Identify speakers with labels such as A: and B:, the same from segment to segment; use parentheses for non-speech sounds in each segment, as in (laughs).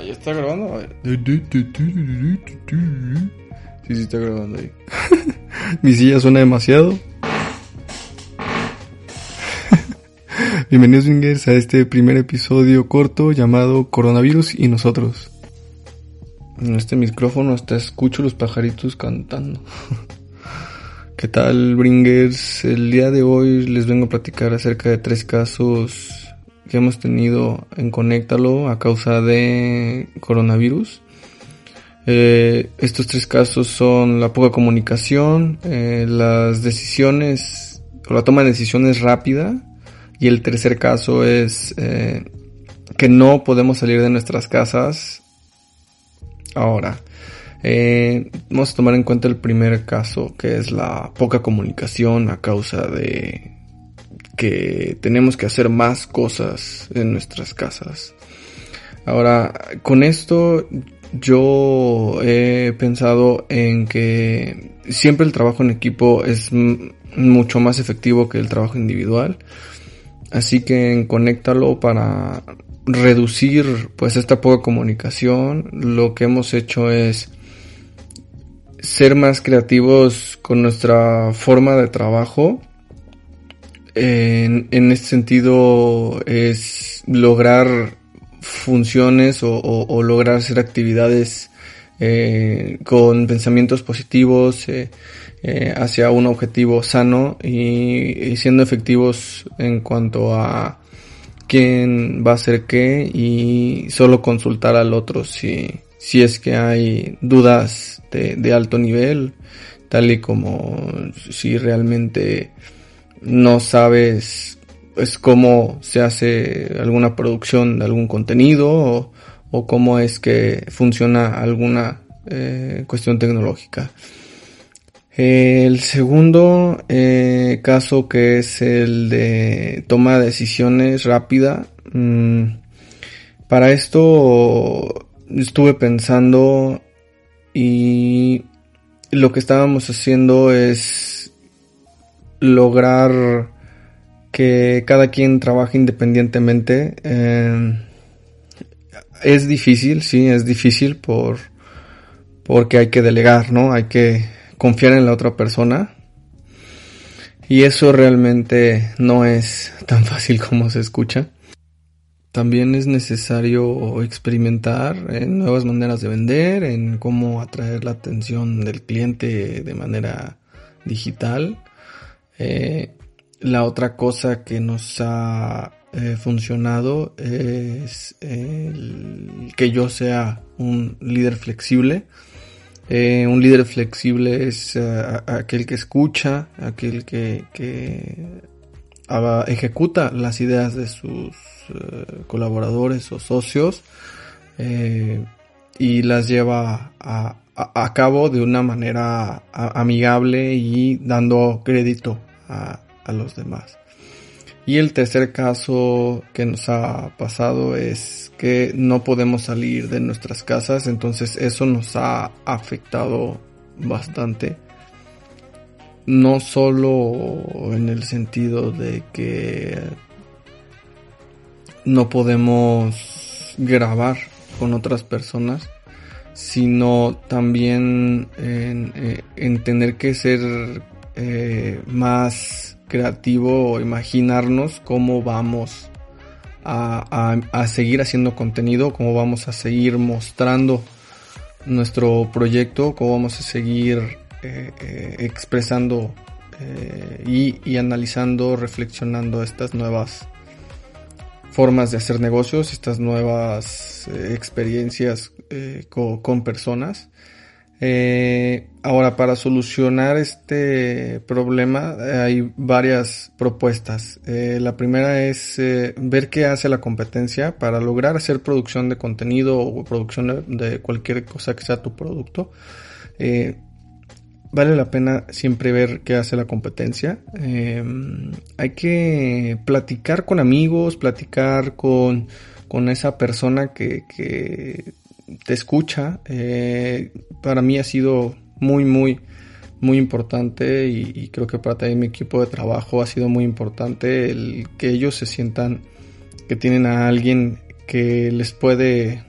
A: Ah, ya está grabando. Sí, sí está grabando ahí. (laughs)
B: Mi silla suena demasiado. (laughs) Bienvenidos, Wingers, a este primer episodio corto llamado Coronavirus y nosotros.
A: En este micrófono hasta escucho los pajaritos cantando. (laughs)
B: ¿Qué tal, Bringers? El día de hoy les vengo a platicar acerca de tres casos que hemos tenido en Conéctalo a causa de coronavirus. Eh, estos tres casos son la poca comunicación, eh, las decisiones o la toma de decisiones rápida y el tercer caso es eh, que no podemos salir de nuestras casas ahora. vamos a tomar en cuenta el primer caso que es la poca comunicación a causa de que tenemos que hacer más cosas en nuestras casas. Ahora, con esto yo he pensado en que siempre el trabajo en equipo es mucho más efectivo que el trabajo individual. Así que conéctalo para reducir pues esta poca comunicación. Lo que hemos hecho es ser más creativos con nuestra forma de trabajo en, en este sentido es lograr funciones o, lograr hacer actividades eh, con pensamientos positivos eh, eh, hacia un objetivo sano y, siendo efectivos en cuanto a quién va a hacer qué y solo consultar al otro si, si es que hay dudas de alto nivel tal y como si realmente no sabes pues cómo se hace alguna producción de algún contenido o, cómo es que funciona alguna eh, cuestión tecnológica. El segundo eh, caso que es el de toma de decisiones rápida. Mm, para esto estuve pensando y lo que estábamos haciendo es lograr que cada quien trabaje independientemente. Eh, es difícil, sí, es difícil por porque hay que delegar, ¿no? Hay que confiar en la otra persona. Y eso realmente no es (laughs) tan fácil como se escucha. También es necesario experimentar en nuevas maneras de vender, en cómo atraer la atención del cliente de manera digital eh, la otra cosa que nos ha eh, funcionado es que yo sea un líder flexible. Eh, un líder flexible es aquel que escucha, aquel que, ejecuta las ideas de sus colaboradores o socios y las lleva a, cabo de una manera amigable y dando crédito a, los demás. Y el tercer caso que nos ha pasado es que no podemos salir de nuestras casas, entonces eso nos ha afectado bastante. No solo en el sentido de que no podemos grabar con otras personas, sino también en, eh, en tener que ser eh, más creativo imaginarnos cómo vamos a, seguir haciendo contenido, cómo vamos a seguir mostrando nuestro proyecto, cómo vamos a seguir eh, eh, expresando y, analizando, reflexionando estas nuevas formas de hacer negocios, estas nuevas experiencias con personas. Eh, ahora, para solucionar este problema hay varias propuestas. Eh, la primera es eh, ver qué hace la competencia para lograr hacer producción de contenido o producción de, cualquier cosa que sea tu producto. vale la pena siempre ver qué hace la competencia. hay que platicar con amigos, platicar con, con esa persona que, que te escucha. Eh, para mí ha sido muy, muy, muy importante y, creo que para también mi equipo de trabajo ha sido muy importante el que ellos se sientan que tienen a alguien que les puede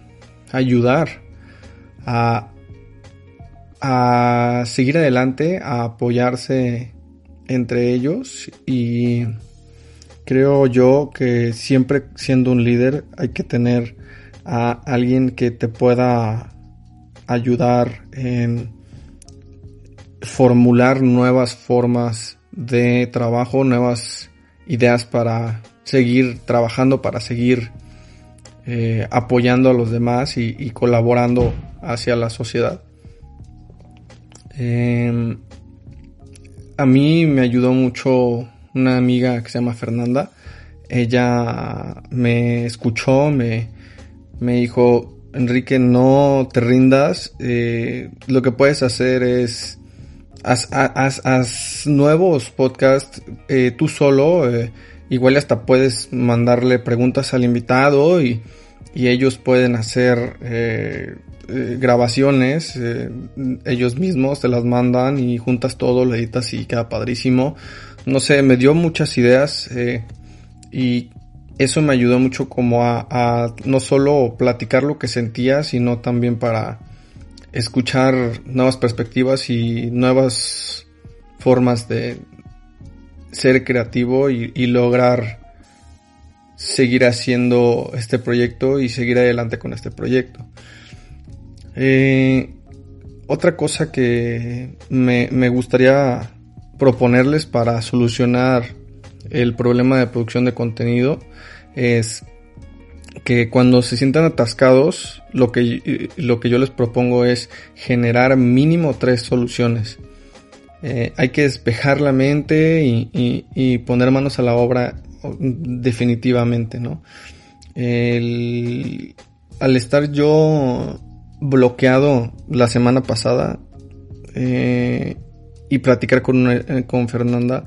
B: ayudar a, a seguir adelante, a apoyarse entre ellos y creo yo que siempre siendo un líder hay que tener a alguien que te pueda ayudar en formular nuevas formas de trabajo, nuevas ideas para seguir trabajando, para seguir eh, apoyando a los demás y, colaborando hacia la sociedad. Em, a mí me ayudó mucho una amiga que se llama Fernanda. Ella me escuchó, me, me dijo, Enrique, no te rindas. Eh, lo que puedes hacer es haz, nuevos podcasts eh, tú solo. Eh, igual hasta puedes mandarle preguntas al invitado y, ellos pueden hacer eh, grabaciones. ellos mismos te las mandan y juntas todo, lo editas y queda padrísimo. No sé, me dio muchas ideas y eso me ayudó mucho como a no solo platicar lo que sentía, sino también para escuchar nuevas perspectivas y nuevas formas de ser creativo y, lograr seguir haciendo este proyecto y seguir adelante con este proyecto. Eh, otra cosa que me, me, gustaría proponerles para solucionar el problema de producción de contenido es que cuando se sientan atascados, lo que, lo que yo les propongo es generar mínimo tres soluciones. Eh, hay que despejar la mente y, poner manos a la obra definitivamente, ¿no? al estar yo bloqueado la semana pasada eh, y platicar con, eh, con Fernanda,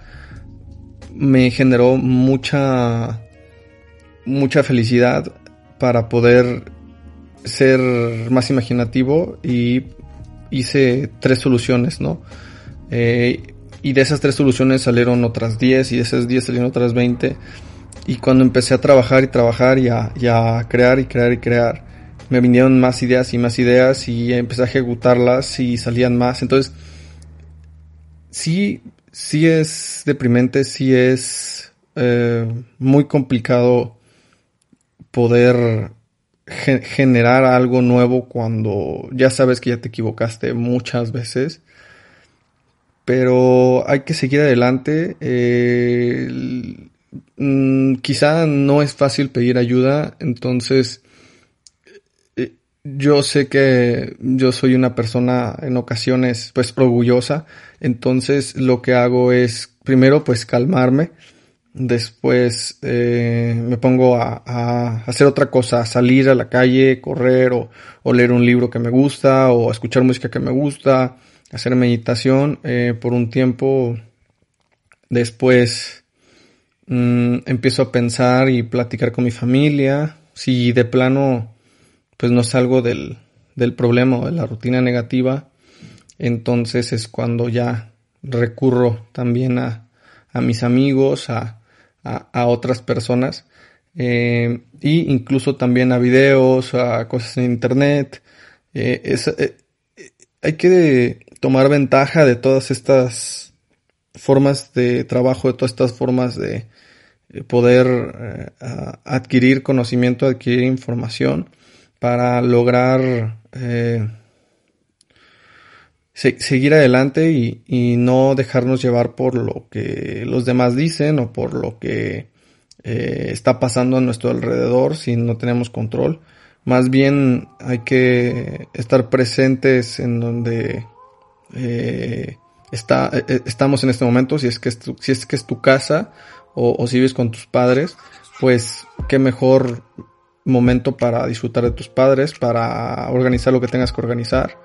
B: me generó mucha mucha felicidad para poder ser más imaginativo y hice tres soluciones, ¿no? Eh, y de esas tres soluciones salieron otras 10 y de esas 10 salieron otras 20. Y cuando empecé a trabajar y trabajar a, y a, crear y crear y crear, me vinieron más ideas y más ideas y empecé a ejecutarlas y salían más. Entonces, sí, sí es deprimente, sí es eh, muy complicado poder generar algo nuevo cuando ya sabes que ya te equivocaste muchas veces. Pero hay que seguir adelante. Mm, quizá no es fácil pedir ayuda, entonces eh, yo sé que yo soy una persona en ocasiones pues orgullosa, entonces lo que hago es primero pues calmarme, Después eh, me pongo a, hacer otra cosa, salir a la calle, correr o, leer un libro que me gusta o escuchar música que me gusta, hacer meditación eh, por un tiempo. Después mm, empiezo a pensar y platicar con mi familia. Si de plano pues no salgo del, del problema o de la rutina negativa, entonces es cuando ya recurro también a, a mis amigos, a, a, otras personas. Eh, y incluso también a videos, a cosas en internet. Eh, eh, hay que tomar ventaja de todas estas formas de trabajo, de todas estas formas de poder adquirir conocimiento, adquirir información para lograr seguir adelante y, no dejarnos llevar por lo que los demás dicen o por lo que eh, está pasando a nuestro alrededor si no tenemos control. Más bien hay que estar presentes en donde eh, está, eh, estamos en este momento, si es que es tu, si es que es tu casa o, o si vives con tus padres, pues qué mejor momento para disfrutar de tus padres, para organizar lo que tengas que organizar.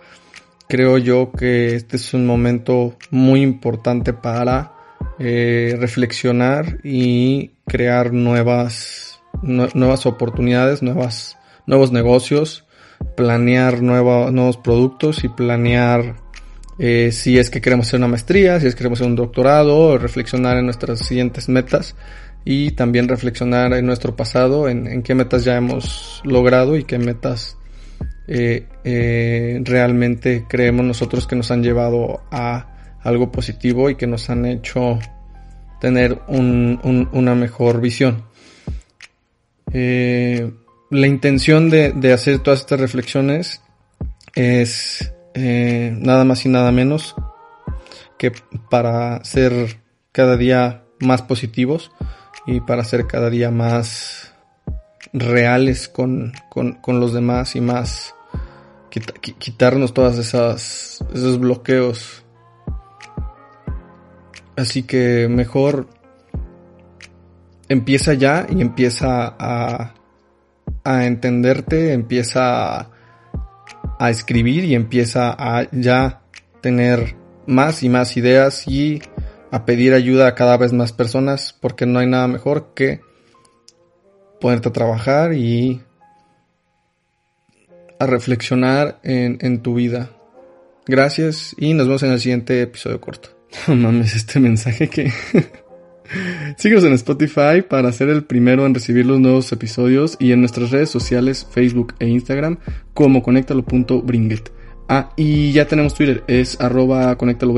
B: Creo yo que este es un momento muy importante para eh, reflexionar y crear nuevas, nuevas oportunidades, nuevas, nuevos negocios, planear nuevos productos y planear eh, si es que queremos hacer una maestría, si es que queremos hacer un doctorado, reflexionar en nuestras siguientes metas y también reflexionar en nuestro pasado, en, en qué metas ya hemos logrado y qué metas eh, eh, realmente creemos nosotros que nos han llevado a algo positivo y que nos han hecho tener una mejor visión. Eh, la intención de, hacer todas estas reflexiones es nada más y nada menos que para ser cada día más positivos y para ser cada día más reales con, con los demás y más quitarnos todas esas esos bloqueos. Así que mejor empieza ya y empieza a, a entenderte, empieza a, a escribir y empieza a ya tener más y más ideas y a pedir ayuda a cada vez más personas porque no hay nada mejor que ponerte a trabajar y a reflexionar en, tu vida. Gracias y nos vemos en el siguiente episodio corto. (laughs) No mames, este mensaje que... (laughs) Síguenos en Spotify para ser el primero en recibir los nuevos episodios y en nuestras redes sociales, Facebook e Instagram como conéctalo.bringet. Ah, y ya tenemos Twitter, es arroba conéctalo